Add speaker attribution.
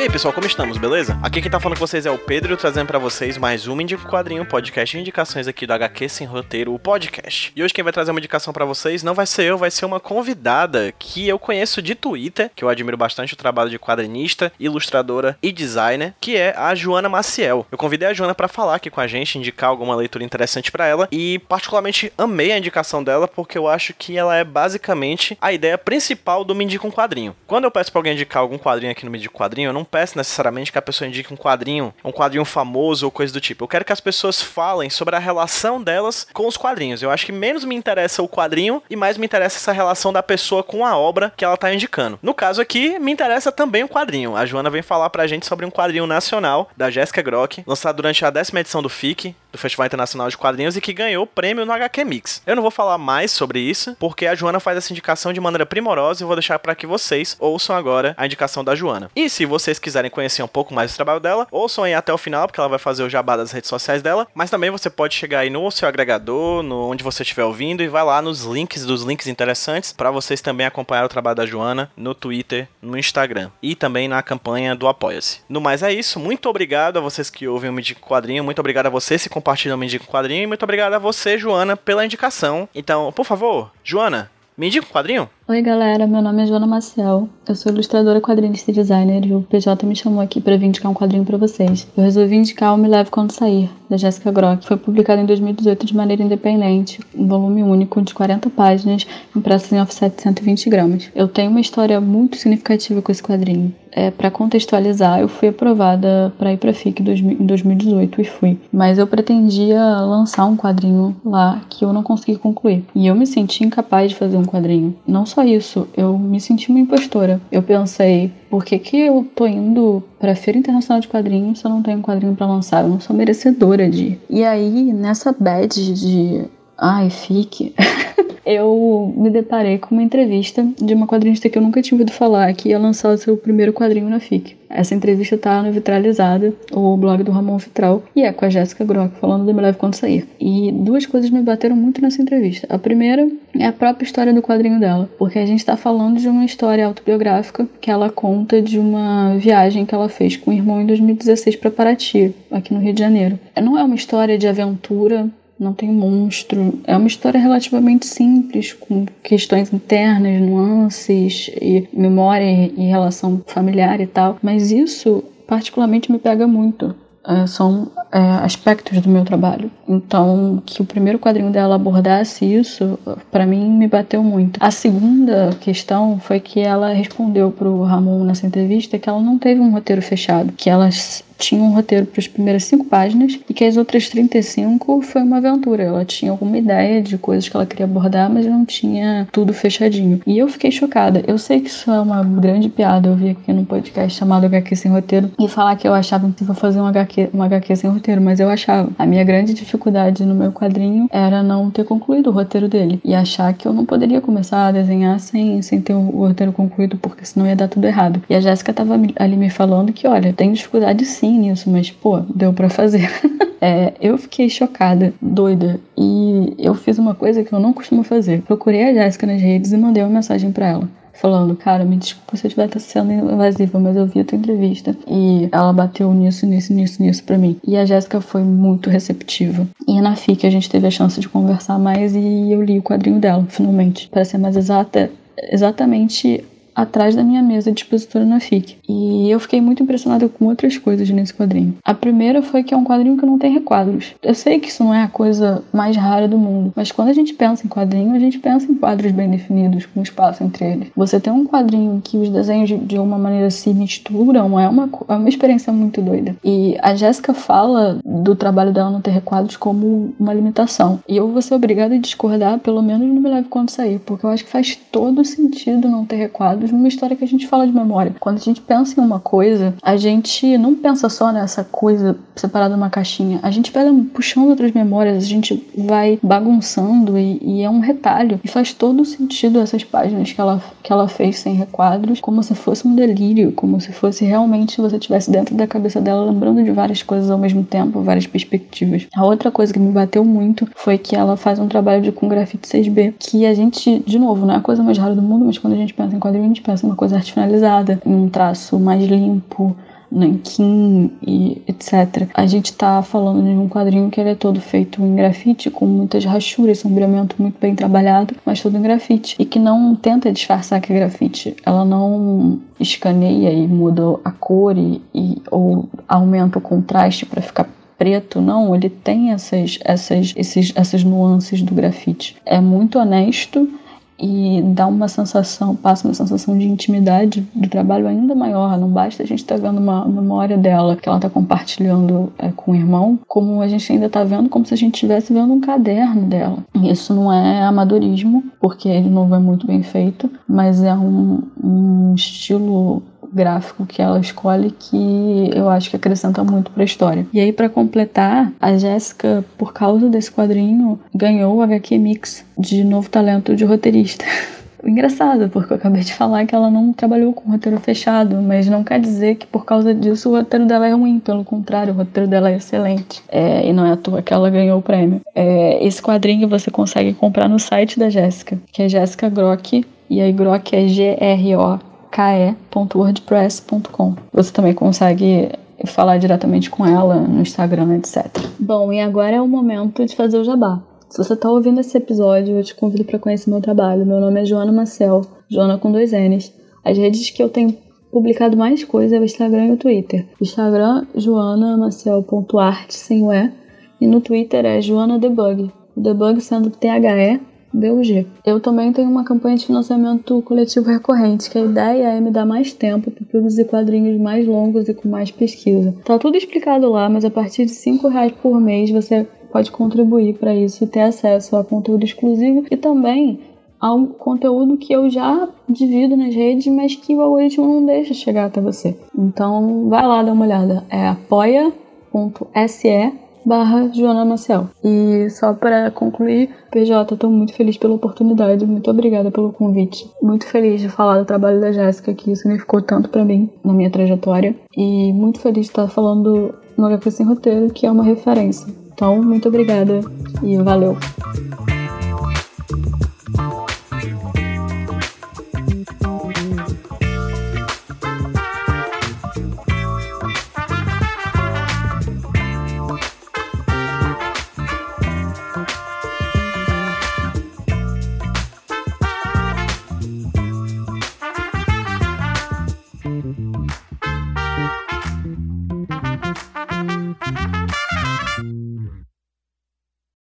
Speaker 1: E aí, pessoal, como estamos, beleza? Aqui quem tá falando com vocês é o Pedro, trazendo para vocês mais uma Indica Quadrinho, podcast de indicações aqui do HQ Sem Roteiro, o podcast. E hoje quem vai trazer uma indicação para vocês não vai ser eu, vai ser uma convidada que eu conheço de Twitter, que eu admiro bastante o trabalho de quadrinista, ilustradora e designer, que é a Joana Maciel. Eu convidei a Joana para falar aqui com a gente, indicar alguma leitura interessante para ela e particularmente amei a indicação dela porque eu acho que ela é basicamente a ideia principal do Me Indica um Quadrinho. Quando eu peço pra alguém indicar algum quadrinho aqui no Me Indica um Quadrinho, eu não peço necessariamente que a pessoa indique um quadrinho, um quadrinho famoso ou coisa do tipo. Eu quero que as pessoas falem sobre a relação delas com os quadrinhos. Eu acho que menos me interessa o quadrinho e mais me interessa essa relação da pessoa com a obra que ela tá indicando. No caso aqui, me interessa também o quadrinho. A Joana vem falar pra gente sobre um quadrinho nacional da Jéssica Grock, lançado durante a décima edição do FIC, do Festival Internacional de Quadrinhos, e que ganhou o prêmio no HQ Mix. Eu não vou falar mais sobre isso, porque a Joana faz essa indicação de maneira primorosa e vou deixar para que vocês ouçam agora a indicação da Joana. E se vocês quiserem conhecer um pouco mais do trabalho dela, ouçam aí até o final, porque ela vai fazer o jabá das redes sociais dela. Mas também você pode chegar aí no seu agregador, no onde você estiver ouvindo, e vai lá nos links dos links interessantes para vocês também acompanhar o trabalho da Joana no Twitter, no Instagram e também na campanha do Apoia-se. No mais é isso. Muito obrigado a vocês que ouvem o Medico Quadrinho. Muito obrigado a você se compartilham o Medico Quadrinho. E muito obrigado a você, Joana, pela indicação. Então, por favor, Joana, me indica um quadrinho?
Speaker 2: Oi, galera. Meu nome é Joana Maciel. Eu sou ilustradora, quadrinista e designer e o PJ me chamou aqui para vir indicar um quadrinho para vocês. Eu resolvi indicar o Me Leve Quando Sair, da Jessica Grock. Foi publicado em 2018 de maneira independente, um volume único de 40 páginas, impresso em offset de 120 gramas. Eu tenho uma história muito significativa com esse quadrinho. É, para contextualizar, eu fui aprovada para ir para FIC em 2018 e fui. Mas eu pretendia lançar um quadrinho lá que eu não consegui concluir. E eu me senti incapaz de fazer um quadrinho. Não só isso, eu me senti uma impostora. Eu pensei, por que, que eu tô indo pra Feira Internacional de Quadrinhos se eu não tenho um quadrinho para lançar? Eu não sou merecedora de. E aí, nessa bad de. Ai, fique. eu me deparei com uma entrevista de uma quadrinista que eu nunca tinha ouvido falar, que ia lançar o seu primeiro quadrinho na FIC. Essa entrevista tá no Vitralizada, o blog do Ramon Vitral, e é com a Jéssica Grock, falando do Leve Quando Sair. E duas coisas me bateram muito nessa entrevista. A primeira é a própria história do quadrinho dela, porque a gente tá falando de uma história autobiográfica que ela conta de uma viagem que ela fez com o irmão em 2016 para Paraty, aqui no Rio de Janeiro. Não é uma história de aventura, não tem monstro. É uma história relativamente simples, com questões internas, nuances e memória e relação familiar e tal. Mas isso particularmente me pega muito. É, são é, aspectos do meu trabalho. Então, que o primeiro quadrinho dela abordasse isso, para mim me bateu muito. A segunda questão foi que ela respondeu pro Ramon nessa entrevista que ela não teve um roteiro fechado, que elas tinha um roteiro para as primeiras cinco páginas e que as outras 35 foi uma aventura. Ela tinha alguma ideia de coisas que ela queria abordar, mas não tinha tudo fechadinho. E eu fiquei chocada. Eu sei que isso é uma grande piada. Eu vi aqui num podcast chamado HQ Sem Roteiro e falar que eu achava impossível fazer um HQ, um HQ sem roteiro, mas eu achava. A minha grande dificuldade no meu quadrinho era não ter concluído o roteiro dele e achar que eu não poderia começar a desenhar sem, sem ter o roteiro concluído, porque senão ia dar tudo errado. E a Jéssica tava ali me falando que, olha, tem dificuldade sim nisso, mas, pô, deu para fazer. é, eu fiquei chocada, doida, e eu fiz uma coisa que eu não costumo fazer. Procurei a Jéssica nas redes e mandei uma mensagem para ela falando, cara, me desculpa se eu estiver sendo invasiva, mas eu vi a tua entrevista e ela bateu nisso, nisso, nisso, nisso pra mim. E a Jéssica foi muito receptiva. E na FIC a gente teve a chance de conversar mais e eu li o quadrinho dela, finalmente. Para ser mais exata, exatamente atrás da minha mesa de expositora na FIC. E eu fiquei muito impressionada com outras coisas nesse quadrinho. A primeira foi que é um quadrinho que não tem requadros. Eu sei que isso não é a coisa mais rara do mundo, mas quando a gente pensa em quadrinho, a gente pensa em quadros bem definidos, com espaço entre eles. Você tem um quadrinho em que os desenhos de, de uma maneira se misturam, é uma, é uma experiência muito doida. E a Jéssica fala do trabalho dela não ter requadros como uma limitação. E eu vou ser obrigada a discordar, pelo menos no Me Leve Quando Sair, porque eu acho que faz todo sentido não ter requadros baseados numa história que a gente fala de memória. Quando a gente pensa em uma coisa, a gente não pensa só nessa coisa separada numa caixinha. A gente pega puxando outras memórias, a gente vai bagunçando e, e, é um retalho. E faz todo sentido essas páginas que ela, que ela fez sem requadros, como se fosse um delírio, como se fosse realmente você estivesse dentro da cabeça dela, lembrando de várias coisas ao mesmo tempo, várias perspectivas. A outra coisa que me bateu muito foi que ela faz um trabalho de com grafite 6B, que a gente, de novo, não é a coisa mais rara do mundo, mas quando a gente pensa em quadrinho, gente pensa uma coisa arte finalizada, um traço mais limpo, nanquim e etc. A gente tá falando de um quadrinho que ele é todo feito em grafite, com muitas rachuras, sombreamento muito bem trabalhado, mas todo em grafite. E que não tenta disfarçar que é grafite. Ela não escaneia e muda a cor e, e ou aumenta o contraste para ficar preto, não, ele tem essas, essas, esses, essas nuances do grafite. É muito honesto e dá uma sensação, passa uma sensação de intimidade do trabalho ainda maior. Não basta a gente estar tá vendo uma memória dela que ela está compartilhando é, com o irmão, como a gente ainda está vendo como se a gente estivesse vendo um caderno dela. Isso não é amadorismo, porque de novo é muito bem feito, mas é um, um estilo gráfico que ela escolhe que eu acho que acrescenta muito para a história. E aí para completar, a Jéssica, por causa desse quadrinho, ganhou o HQ Mix de novo talento de roteirista. engraçado, porque eu acabei de falar que ela não trabalhou com roteiro fechado, mas não quer dizer que por causa disso o roteiro dela é ruim, pelo contrário, o roteiro dela é excelente. É, e não é à toa que ela ganhou o prêmio. É, esse quadrinho você consegue comprar no site da Jéssica, que é Jéssica Grock, e aí Grock é G-R-O ke.wordpress.com. Você também consegue falar diretamente com ela no Instagram, etc. Bom, e agora é o momento de fazer o jabá. Se você está ouvindo esse episódio, eu te convido para conhecer meu trabalho. Meu nome é Joana Marcel, Joana com dois N's. As redes que eu tenho publicado mais coisas é o Instagram e o Twitter. Instagram, joanamacel.art, sem o E. E no Twitter é Joana Debug. O debug sendo T-H-E BUG. Eu também tenho uma campanha de financiamento coletivo recorrente, que a ideia é me dar mais tempo para produzir quadrinhos mais longos e com mais pesquisa. Tá tudo explicado lá, mas a partir de 5 reais por mês você pode contribuir para isso e ter acesso a conteúdo exclusivo e também a um conteúdo que eu já divido nas redes, mas que o algoritmo não deixa chegar até você. Então vai lá dar uma olhada. É apoia.se barra Joana Maciel. E só para concluir, PJ, estou muito feliz pela oportunidade, muito obrigada pelo convite. Muito feliz de falar do trabalho da Jéssica, que significou tanto para mim na minha trajetória. E muito feliz de estar falando no HQ Sem Roteiro, que é uma referência. Então, muito obrigada e valeu!